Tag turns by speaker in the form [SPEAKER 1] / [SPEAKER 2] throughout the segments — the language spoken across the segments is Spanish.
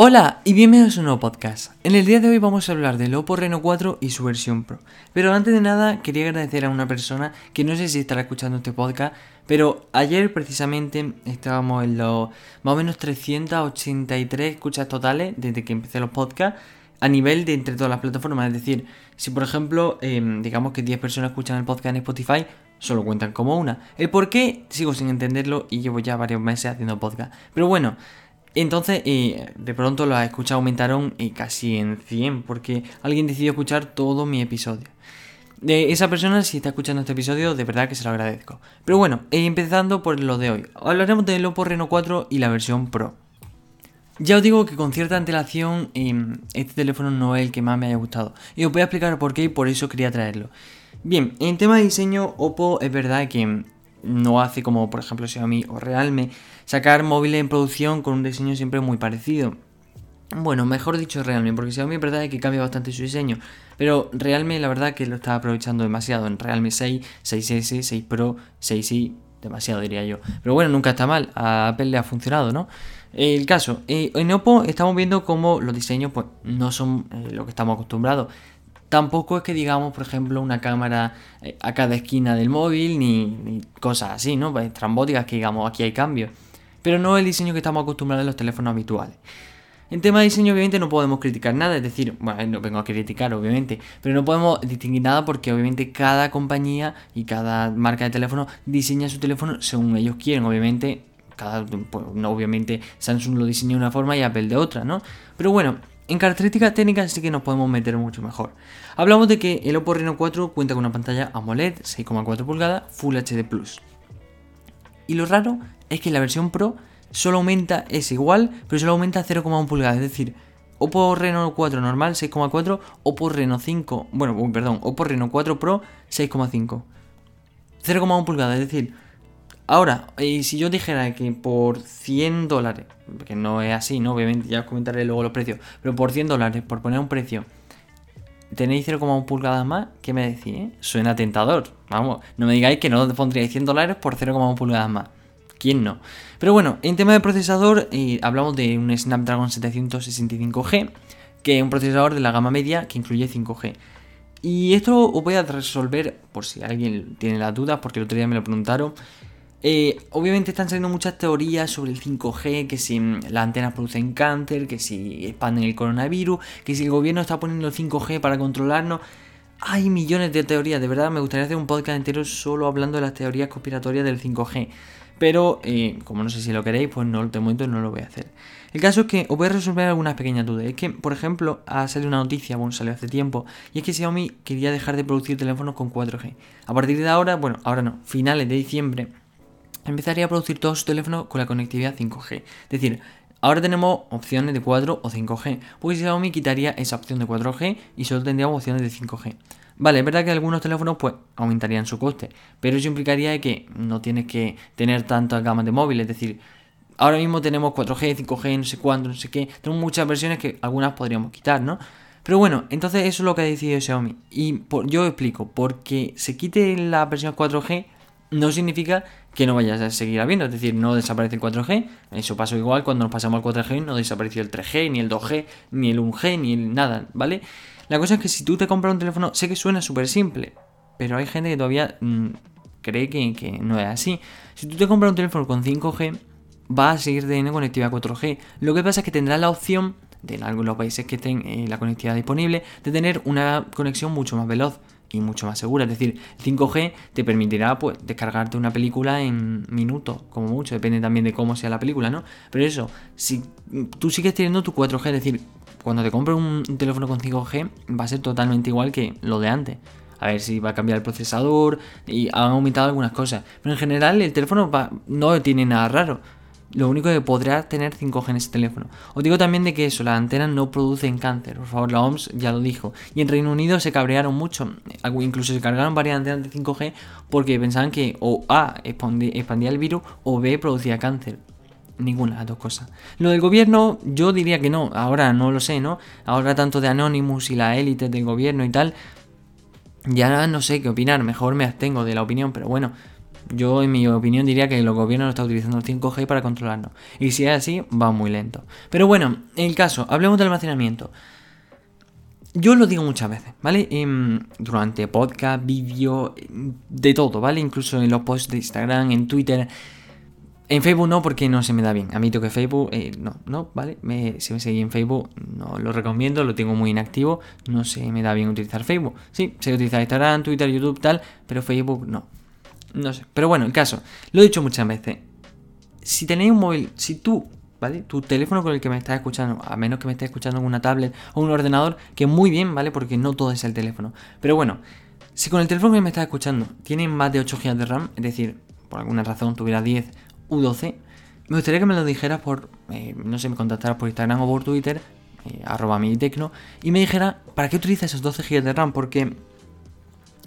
[SPEAKER 1] Hola y bienvenidos a un nuevo podcast. En el día de hoy vamos a hablar del Oppo Reno 4 y su versión Pro. Pero antes de nada quería agradecer a una persona que no sé si estará escuchando este podcast, pero ayer precisamente estábamos en los más o menos 383 escuchas totales desde que empecé los podcasts a nivel de entre todas las plataformas. Es decir, si por ejemplo em, digamos que 10 personas escuchan el podcast en Spotify, solo cuentan como una. El por qué sigo sin entenderlo y llevo ya varios meses haciendo podcast. Pero bueno, entonces, de pronto las escuchas aumentaron eh, casi en 100 porque alguien decidió escuchar todo mi episodio. De esa persona, si está escuchando este episodio, de verdad que se lo agradezco. Pero bueno, eh, empezando por lo de hoy. Hablaremos del Oppo Reno 4 y la versión Pro. Ya os digo que con cierta antelación este teléfono no es el que más me haya gustado. Y os voy a explicar por qué y por eso quería traerlo. Bien, en tema de diseño, Oppo es verdad que no hace como por ejemplo Xiaomi o Realme sacar móviles en producción con un diseño siempre muy parecido. Bueno, mejor dicho Realme, porque Xiaomi es verdad que cambia bastante su diseño, pero Realme la verdad que lo está aprovechando demasiado en Realme 6, 6S, 6 Pro, 6i, demasiado diría yo. Pero bueno, nunca está mal, a Apple le ha funcionado, ¿no? El caso, eh, en Oppo estamos viendo cómo los diseños pues no son eh, lo que estamos acostumbrados. Tampoco es que digamos, por ejemplo, una cámara eh, a cada esquina del móvil, ni, cosas así, ¿no? Pues, trambóticas que digamos, aquí hay cambios. Pero no el diseño que estamos acostumbrados en los teléfonos habituales. En tema de diseño, obviamente, no podemos criticar nada, es decir, bueno, no vengo a criticar, obviamente, pero no podemos distinguir nada porque, obviamente, cada compañía y cada marca de teléfono diseña su teléfono según ellos quieren, obviamente. Pues, no, obviamente, Samsung lo diseña de una forma y Apple de otra, ¿no? Pero bueno, en características técnicas sí que nos podemos meter mucho mejor. Hablamos de que el Oppo Reno 4 cuenta con una pantalla AMOLED 6,4 pulgadas Full HD Plus. Y lo raro es que la versión Pro solo aumenta, es igual, pero solo aumenta 0,1 pulgadas. Es decir, Oppo Reno 4 normal 6,4, Oppo Reno 5, bueno, perdón, Oppo Reno 4 Pro 6,5. 0,1 pulgadas, es decir, Ahora, y si yo dijera que por 100 dólares, que no es así, ¿no? Obviamente ya os comentaré luego los precios, pero por 100 dólares, por poner un precio, tenéis 0,1 pulgadas más, ¿qué me decís? Eh? Suena tentador. Vamos, no me digáis que no pondríais 100 dólares por 0,1 pulgadas más. ¿Quién no? Pero bueno, en tema de procesador, hablamos de un Snapdragon 765G, que es un procesador de la gama media que incluye 5G. Y esto os voy a resolver, por si alguien tiene las dudas, porque el otro día me lo preguntaron. Eh, obviamente están saliendo muchas teorías sobre el 5G, que si mm, las antenas producen cáncer, que si expanden el coronavirus, que si el gobierno está poniendo el 5G para controlarnos. Hay millones de teorías, de verdad me gustaría hacer un podcast entero solo hablando de las teorías conspiratorias del 5G. Pero eh, como no sé si lo queréis, pues no, de momento no lo voy a hacer. El caso es que os voy a resolver algunas pequeñas dudas. Es que, por ejemplo, ha salido una noticia, bueno, salió hace tiempo, y es que Xiaomi quería dejar de producir teléfonos con 4G. A partir de ahora, bueno, ahora no, finales de diciembre, empezaría a producir todos sus teléfonos con la conectividad 5G. Es decir, ahora tenemos opciones de 4 o 5G, pues Xiaomi quitaría esa opción de 4G y solo tendríamos opciones de 5G. Vale, es verdad que algunos teléfonos pues aumentarían su coste, pero eso implicaría que no tienes que tener tantas gamas de móviles, es decir, ahora mismo tenemos 4G, 5G, no sé cuánto, no sé qué, tenemos muchas versiones que algunas podríamos quitar, ¿no? Pero bueno, entonces eso es lo que ha decidido Xiaomi. Y yo explico, porque se quite la versión 4G no significa que no vayas a seguir habiendo, es decir, no desaparece el 4G, eso pasó igual cuando nos pasamos al 4G, no desapareció el 3G, ni el 2G, ni el 1G, ni el nada, ¿vale? La cosa es que si tú te compras un teléfono, sé que suena súper simple, pero hay gente que todavía mm, cree que, no es así. Si tú te compras un teléfono con 5G, va a seguir teniendo conectividad 4G. Lo que pasa es que tendrás la opción, de en algunos países que estén eh, la conectividad disponible, de tener una conexión mucho más veloz y mucho más segura. Es decir, 5G te permitirá pues descargarte una película en minutos, como mucho, depende también de cómo sea la película, ¿no? Pero eso, si tú sigues teniendo tu 4G, es decir, cuando te compres un, teléfono con 5G va a ser totalmente igual que lo de antes. A ver si va a cambiar el procesador y han aumentado algunas cosas. Pero en general el teléfono no tiene nada raro. Lo único que podrá tener 5G en ese teléfono. Os digo también de que eso, las antenas no producen cáncer. Por favor, la OMS ya lo dijo. Y en Reino Unido se cabrearon mucho. Incluso se cargaron varias antenas de 5G porque pensaban que o A expandía el virus o B producía cáncer. Ninguna de las dos cosas. Lo del gobierno, yo diría que no. Ahora no lo sé, ¿no? Ahora tanto de Anonymous y la élite del gobierno y tal. Ya no sé qué opinar. Mejor me abstengo de la opinión, pero bueno Yo, en mi opinión, diría que el gobierno no está utilizando el 5G para controlarnos. Y si es así, va muy lento. Pero bueno, en el caso, hablemos del almacenamiento. Yo lo digo muchas veces, ¿vale? Em, durante podcast, vídeo, de todo, ¿vale? Incluso en los posts de Instagram, en Twitter. En Facebook no, porque no se me da bien. A mí que Facebook, eh, no, no, ¿vale? si me seguís en Facebook, no lo recomiendo, lo tengo muy inactivo. No se me da bien utilizar Facebook. Sí, sé utilizar Instagram, Twitter, YouTube, tal, pero Facebook no. No sé. Pero bueno, el caso, lo he dicho muchas veces. Si tenéis un móvil, si tú, ¿vale? Tu teléfono con el que me estás escuchando, a menos que me estés escuchando en una tablet o un ordenador, que muy bien, ¿vale? Porque no todo es el teléfono. Pero bueno, si con el teléfono que me estás escuchando tiene más de 8 GB de RAM, es decir, por alguna razón tuviera 10 u 12, me gustaría que me lo dijeras por, eh, no sé, me contactaras por Instagram o por Twitter, eh, arroba tecno, y me dijera, ¿para qué utilizas esos 12 GB de RAM? Porque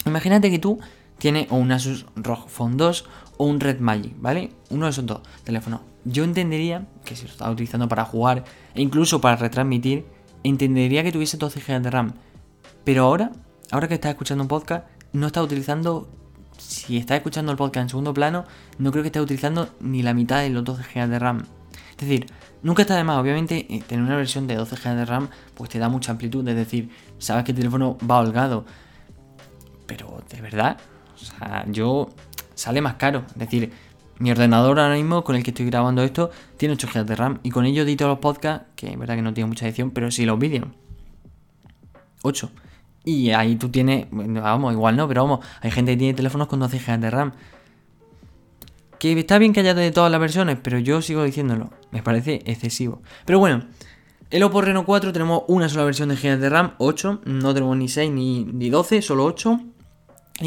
[SPEAKER 1] imagínate que tú tiene o un Asus ROG Phone 2 o un Red Magic, ¿vale? Uno de esos dos teléfonos. Yo entendería que si lo estaba utilizando para jugar e incluso para retransmitir, entendería que tuviese 12 GB de RAM. Pero ahora, ahora que estás escuchando un podcast, no está utilizando. Si estás escuchando el podcast en segundo plano, no creo que estés utilizando ni la mitad de los 12 GB de RAM. Es decir, nunca está de más, obviamente, eh, tener una versión de 12 GB de RAM, pues te da mucha amplitud. Es decir, sabes que el teléfono va holgado. Pero, ¿de verdad? O sea, yo sale más caro. Es decir, mi ordenador ahora mismo con el que estoy grabando esto tiene 8 GB de RAM y con ello edito los podcasts, que es verdad que no tiene mucha edición, pero sí los vídeos. 8. Y ahí tú tienes, vamos, igual no, pero vamos, hay gente que tiene teléfonos con 12 GB de RAM. Que está bien que haya de todas las versiones, pero yo sigo diciéndolo, me parece excesivo. Pero bueno, el Oppo Reno 4 tenemos una sola versión de GB de RAM, 8, no tenemos ni 6 ni, ni 12, solo 8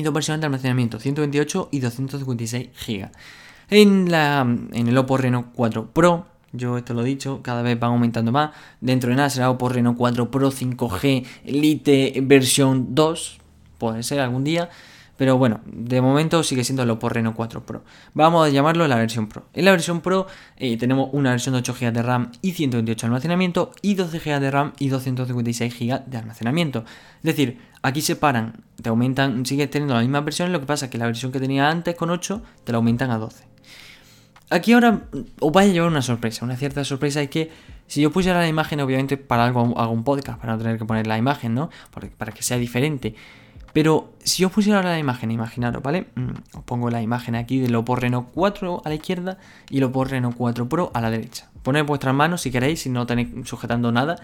[SPEAKER 1] y dos versiones de almacenamiento, 128 y 256 GB. En, la, en el Oppo Reno 4 Pro, yo esto lo he dicho, cada vez van aumentando más. Dentro de nada será Oppo Reno 4 Pro 5G Lite versión 2, puede ser algún día. Pero bueno, de momento sigue siendo el Oppo Reno 4 Pro. Vamos a llamarlo la versión Pro. En la versión Pro eh, tenemos una versión de 8 GB de RAM y 128 de almacenamiento y 12 GB de RAM y 256 GB de almacenamiento. Es decir, aquí se paran, te aumentan, sigues teniendo la misma versión, lo que pasa es que la versión que tenía antes con 8 te la aumentan a 12. Aquí ahora os vais a llevar una sorpresa, una cierta sorpresa es que si yo pusiera la imagen, obviamente para algo hago un podcast, para no tener que poner la imagen, ¿no? para que sea diferente. Pero si yo pusiera ahora la imagen, imaginaros, ¿vale? Mm, os pongo la imagen aquí del Oppo Reno 4 a la izquierda y el Oppo Reno 4 Pro a la derecha. Poned vuestras manos si queréis, si no tenéis sujetando nada.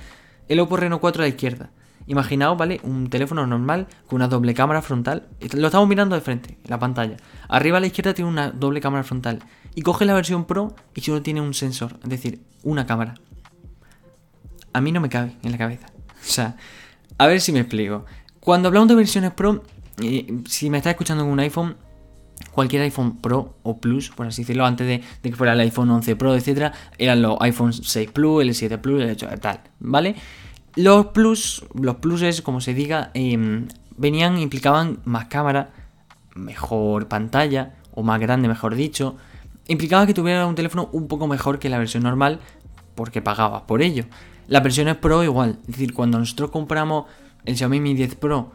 [SPEAKER 1] El Oppo Reno 4 a la izquierda. Imaginaos, ¿vale? Un teléfono normal con una doble cámara frontal. Lo estamos mirando de frente, en la pantalla. Arriba a la izquierda tiene una doble cámara frontal. Y coge la versión Pro y solo tiene un sensor, es decir, una cámara. A mí no me cabe en la cabeza. O sea, a ver si me explico. Cuando hablamos de versiones Pro, eh, si me estás escuchando con un iPhone, cualquier iPhone Pro o Plus, por así decirlo, antes de, que fuera el iPhone 11 Pro, etcétera, eran los iPhone 6 Plus, el 7 Plus, el 8, tal, ¿vale? Los Plus, los Pluses, como se diga, em, venían, implicaban más cámara, mejor pantalla, o más grande, mejor dicho. Implicaba que tuviera un teléfono un poco mejor que la versión normal, porque pagabas por ello. Las versiones Pro igual, es decir, cuando nosotros compramos el Xiaomi Mi 10 Pro,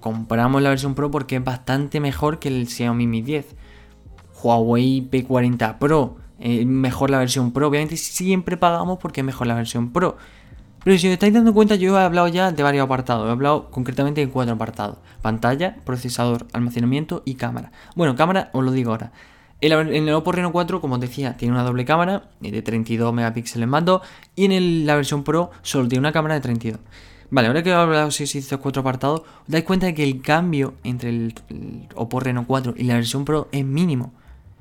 [SPEAKER 1] compramos la versión Pro porque es bastante mejor que el Xiaomi Mi 10. Huawei P40 Pro, mejor la versión Pro. Obviamente siempre pagamos porque es mejor la versión Pro. Pero si os estáis dando cuenta, yo he hablado ya de varios apartados. He hablado concretamente de cuatro apartados. Pantalla, procesador, almacenamiento y cámara. Bueno, cámara os lo digo ahora. En el Oppo Reno 4, como os decía, tiene una doble cámara de 32 megapíxeles más 2 y en la versión Pro solo tiene una cámara de 32. Vale, ahora que he hablado de estos cuatro apartados, os dais cuenta de que el cambio entre el, Oppo Reno 4 y la versión Pro es mínimo.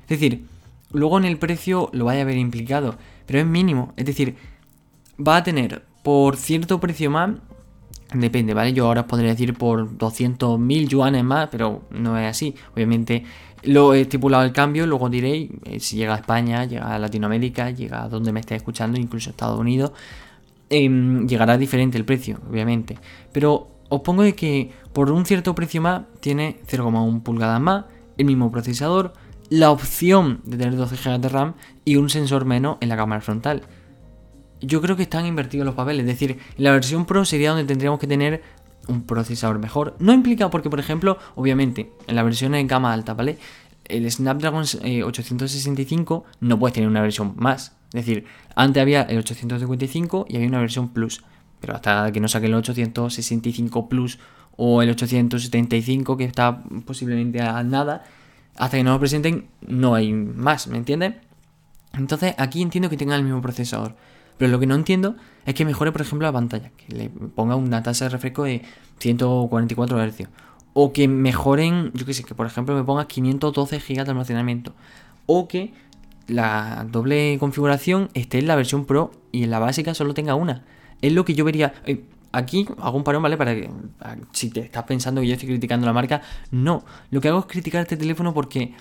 [SPEAKER 1] Es decir, luego en el precio lo vaya a haber implicado, pero es mínimo. Es decir, va a tener por cierto precio más, depende, ¿vale? Yo ahora os podría decir por 200.000 yuanes más, pero no es así. Obviamente lo he estipulado el cambio, luego diréis eh, si llega a España, llega a Latinoamérica, llega a donde me esté escuchando, incluso a Estados Unidos. Em, llegará diferente el precio, obviamente. Pero os pongo de que por un cierto precio más tiene 0,1 pulgadas más, el mismo procesador, la opción de tener 12 GB de RAM y un sensor menos en la cámara frontal. Yo creo que están invertidos los papeles, es decir, la versión Pro sería donde tendríamos que tener un procesador mejor. No implica porque, por ejemplo, obviamente, en la versión en gama alta, ¿vale? el Snapdragon 865 eh, no puedes tener una versión más. Es decir, antes había el 855 y había una versión Plus. Pero hasta que no saque el 865 Plus o el 875 que está posiblemente a nada, hasta que no lo presenten no hay más, ¿me entiendes? Entonces aquí entiendo que tenga el mismo procesador. Pero lo que no entiendo es que mejore, por ejemplo, la pantalla. Que le ponga una tasa de refresco de 144 Hz. O que mejoren, yo qué sé, que por ejemplo me ponga 512 GB de almacenamiento. O que la doble configuración esté en la versión Pro y en la básica solo tenga una. Es lo que yo vería. Eh, aquí hago un parón, ¿vale? Para que si te estás pensando que yo estoy criticando la marca, no. Lo que hago es criticar este teléfono porque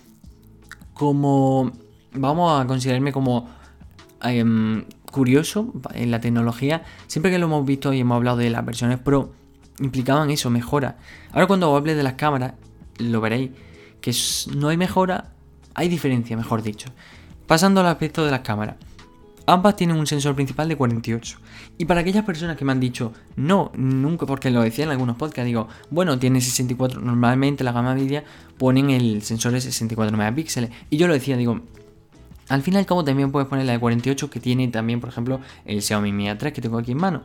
[SPEAKER 1] como vamos a considerarme como em, curioso en la tecnología, siempre que lo hemos visto y hemos hablado de las versiones Pro, implicaban eso, mejora. Ahora cuando hable de las cámaras, lo veréis, que no hay mejora, hay diferencia, mejor dicho. Pasando al aspecto de las cámaras. Ambas tienen un sensor principal de 48. Y para aquellas personas que me han dicho, no, nunca, porque lo decía en algunos podcasts, digo, bueno, tiene 64, normalmente la gama media ponen el sensor de 64 megapíxeles. Y yo lo decía, digo, al fin y también puedes poner la de 48 que tiene también, por ejemplo, el Xiaomi Mi A3 que tengo aquí en mano.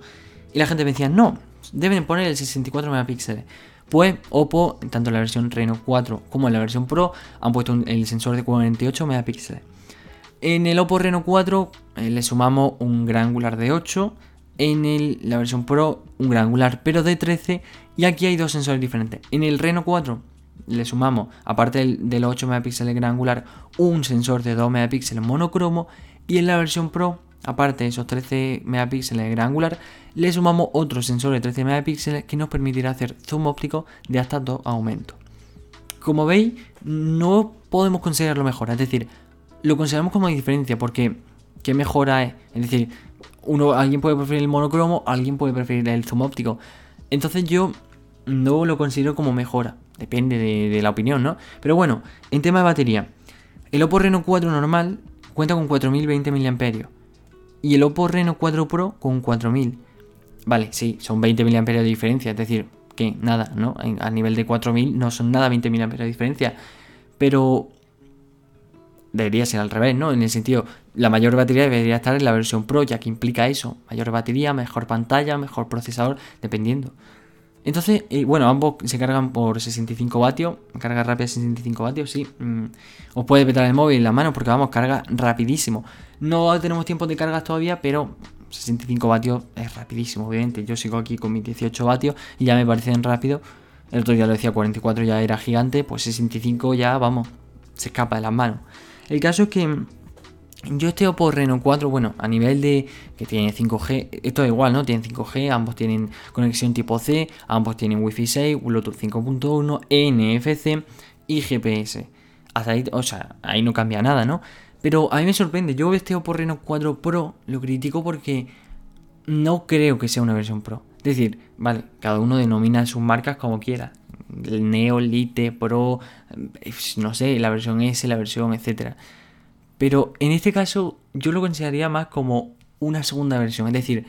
[SPEAKER 1] Y la gente me decía, no, deben poner el 64 megapíxeles. Pues Oppo, tanto en la versión Reno 4 como en la versión Pro, han puesto el sensor de 48 megapíxeles. En el Oppo Reno 4 eh, le sumamos un gran angular de 8, en la versión Pro un gran angular pero de 13 y aquí hay dos sensores diferentes. En el Reno 4 le sumamos, aparte del, los 8 megapíxeles gran angular, un sensor de 2 megapíxeles monocromo y en la versión Pro, aparte de esos 13 megapíxeles gran angular, le sumamos otro sensor de 13 megapíxeles que nos permitirá hacer zoom óptico de hasta 2 aumentos. Como veis, no podemos considerarlo mejor, es decir, lo consideramos como diferencia porque ¿qué mejora es? Es decir, uno, alguien puede preferir el monocromo, alguien puede preferir el zoom óptico. Entonces yo no lo considero como mejora, depende de, la opinión, ¿no? Pero bueno, en tema de batería, el Oppo Reno 4 normal cuenta con 4020 mAh y el Oppo Reno 4 Pro con 4000. Vale, sí, son 20 mAh de diferencia, es decir, que nada, ¿no? A nivel de 4000 no son nada 20 mAh de diferencia, pero debería ser al revés, ¿no? En el sentido, la mayor batería debería estar en la versión Pro, ya que implica eso, mayor batería, mejor pantalla, mejor procesador, dependiendo. Entonces, eh, bueno, ambos se cargan por 65 vatios, carga rápida 65 vatios, sí. Mm, os puede petar el móvil en la mano porque vamos, carga rapidísimo. No tenemos tiempo de cargas todavía, pero 65 vatios es rapidísimo, obviamente. Yo sigo aquí con mis 18 vatios y ya me parecen rápido. El otro día lo decía 44 ya era gigante, pues 65 ya, vamos, se escapa de las manos. El caso es que yo este Oppo Reno 4, bueno, a nivel de que tiene 5G, esto es igual, ¿no? Tienen 5G, ambos tienen conexión tipo C, ambos tienen Wi-Fi 6, Bluetooth 5.1, NFC y GPS. Hasta ahí, o sea, ahí no cambia nada, ¿no? Pero a mí me sorprende, yo este Oppo Reno 4 Pro lo critico porque no creo que sea una versión Pro. Es decir, vale, cada uno denomina sus marcas como quiera. El Neo, Lite, Pro, eh, no sé, la versión S, la versión, etcétera pero en este caso yo lo consideraría más como una segunda versión, es decir,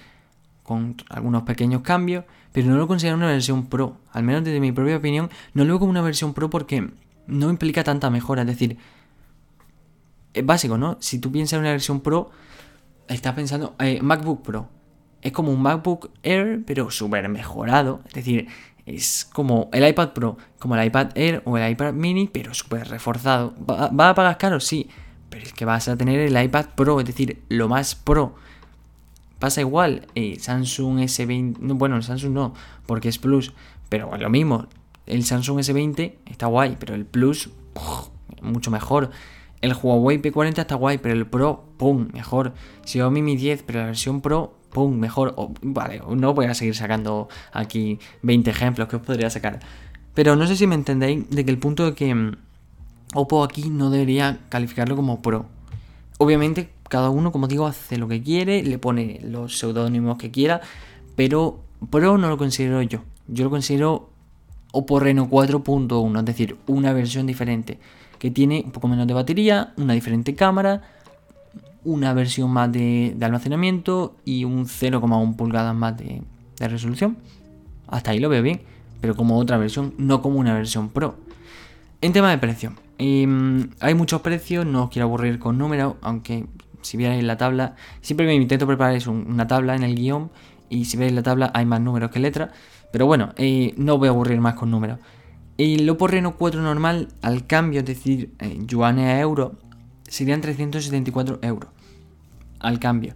[SPEAKER 1] con algunos pequeños cambios, pero no lo considero una versión pro. Al menos desde mi propia opinión, no lo veo como una versión pro porque no implica tanta mejora. Es decir, es básico, ¿no? Si tú piensas en una versión pro, estás pensando, eh, MacBook Pro. Es como un MacBook Air, pero súper mejorado. Es decir, es como el iPad Pro, como el iPad Air o el iPad Mini, pero súper reforzado. ¿Va, ¿Va, a pagar caro? Sí. Pero es que vas a tener el iPad Pro, es decir, lo más pro. Pasa igual, eh, Samsung S20, bueno, el Samsung no, porque es Plus, pero lo mismo, el Samsung S20 está guay, pero el Plus, mucho mejor. El Huawei P40 está guay, pero el Pro, pum, mejor. Xiaomi Mi 10, pero la versión Pro, pum, mejor. vale, no voy a seguir sacando aquí 20 ejemplos que os podría sacar. Pero no sé si me entendéis de que el punto de que mm, Oppo aquí no debería calificarlo como Pro. Obviamente, cada uno, como digo, hace lo que quiere, le pone los seudónimos que quiera, pero Pro no lo considero yo. Yo lo considero Oppo Reno 4.1, es decir, una versión diferente, que tiene un poco menos de batería, una diferente cámara, una versión más de, almacenamiento y un 0,1 pulgadas más de, resolución. Hasta ahí lo veo bien, pero como otra versión, no como una versión Pro. En tema de precio, em, hay muchos precios, no os quiero aburrir con números, aunque si vierais la tabla, siempre me intento preparar una tabla en el guion y si veis la tabla hay más números que letras, pero bueno, eh, no voy a aburrir más con números. El Oppo Reno 4 normal al cambio, es decir, eh, yuanes a euro, serían 374 euros al cambio.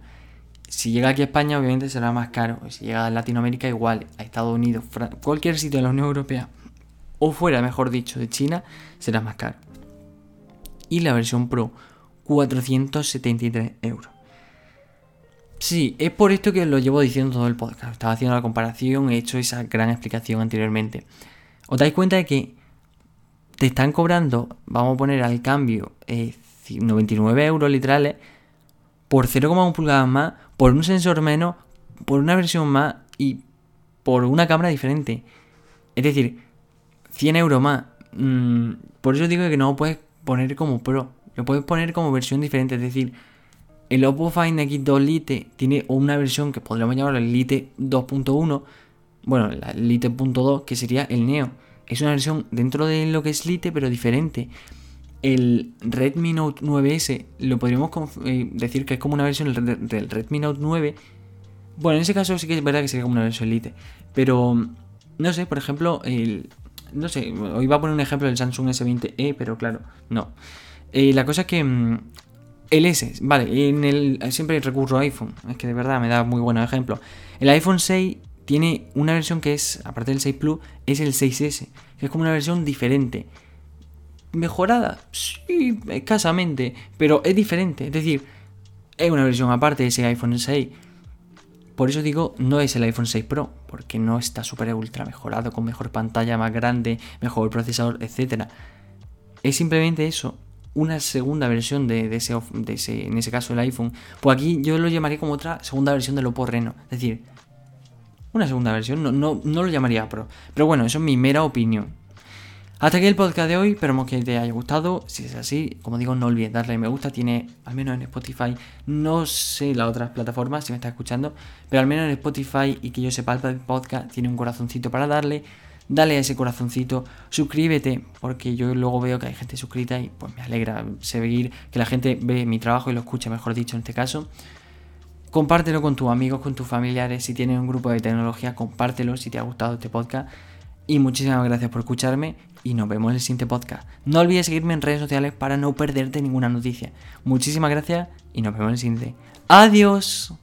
[SPEAKER 1] Si llega aquí a España, obviamente será más caro. Si llega a Latinoamérica, igual. A Estados Unidos, cualquier sitio de la Unión Europea, o fuera, mejor dicho, de China, será más caro. Y la versión Pro, 473 euros. Sí, es por esto que lo llevo diciendo todo el podcast. Estaba haciendo la comparación, he hecho esa gran explicación anteriormente. ¿Os dais cuenta de que te están cobrando, vamos a poner al cambio, 99 eh, euros literales por 0,1 pulgadas más, por un sensor menos, por una versión más y por una cámara diferente? Es decir, 100 euros más. Mm, por eso digo que no lo puedes poner como Pro, lo puedes poner como versión diferente. Es decir, el Oppo Find X2 Lite tiene una versión que podríamos llamar el Lite 2.1 bueno, la Lite.2, que sería el Neo. Es una versión dentro de lo que es Lite, pero diferente. El Redmi Note 9S lo podríamos eh, decir que es como una versión del Redmi Note 9. Bueno, en ese caso sí que es verdad que sería como una versión Lite. Pero, no sé, por ejemplo, el... No sé, hoy iba a poner un ejemplo del Samsung S20e, pero claro, no. Eh, la cosa es que mm, el S, vale, en el, siempre recurro a iPhone, es que de verdad me da muy buenos ejemplos. El iPhone 6 tiene una versión que es, aparte del 6 Plus, es el 6S, que es como una versión diferente. ¿Mejorada? Sí, escasamente, pero es diferente. Es decir, es una versión aparte de ese iPhone 6. Por eso digo, no es el iPhone 6 Pro, porque no está súper ultra mejorado, con mejor pantalla más grande, mejor procesador, etc. Es simplemente eso, una segunda versión de, ese, en ese caso el iPhone. Pues aquí yo lo llamaría como otra segunda versión del Oppo Reno. Es decir, una segunda versión, no, no, lo llamaría Pro. Pero bueno, eso es mi mera opinión. Hasta aquí el podcast de hoy, esperamos que te haya gustado. Si es así, como digo, no olvides darle me gusta. Tiene, al menos en Spotify, no sé las otras plataformas si me estás escuchando, pero al menos en Spotify y que yo sepa el podcast, tiene un corazoncito para darle. Dale a ese corazoncito, suscríbete, porque yo luego veo que hay gente suscrita y pues me alegra seguir que la gente ve mi trabajo y lo escucha, mejor dicho, en este caso. Compártelo con tus amigos, con tus familiares. Si tienes un grupo de tecnología, compártelo si te ha gustado este podcast. Y muchísimas gracias por escucharme y nos vemos en el siguiente podcast. No olvides seguirme en redes sociales para no perderte ninguna noticia. Muchísimas gracias y nos vemos en el siguiente. Adiós.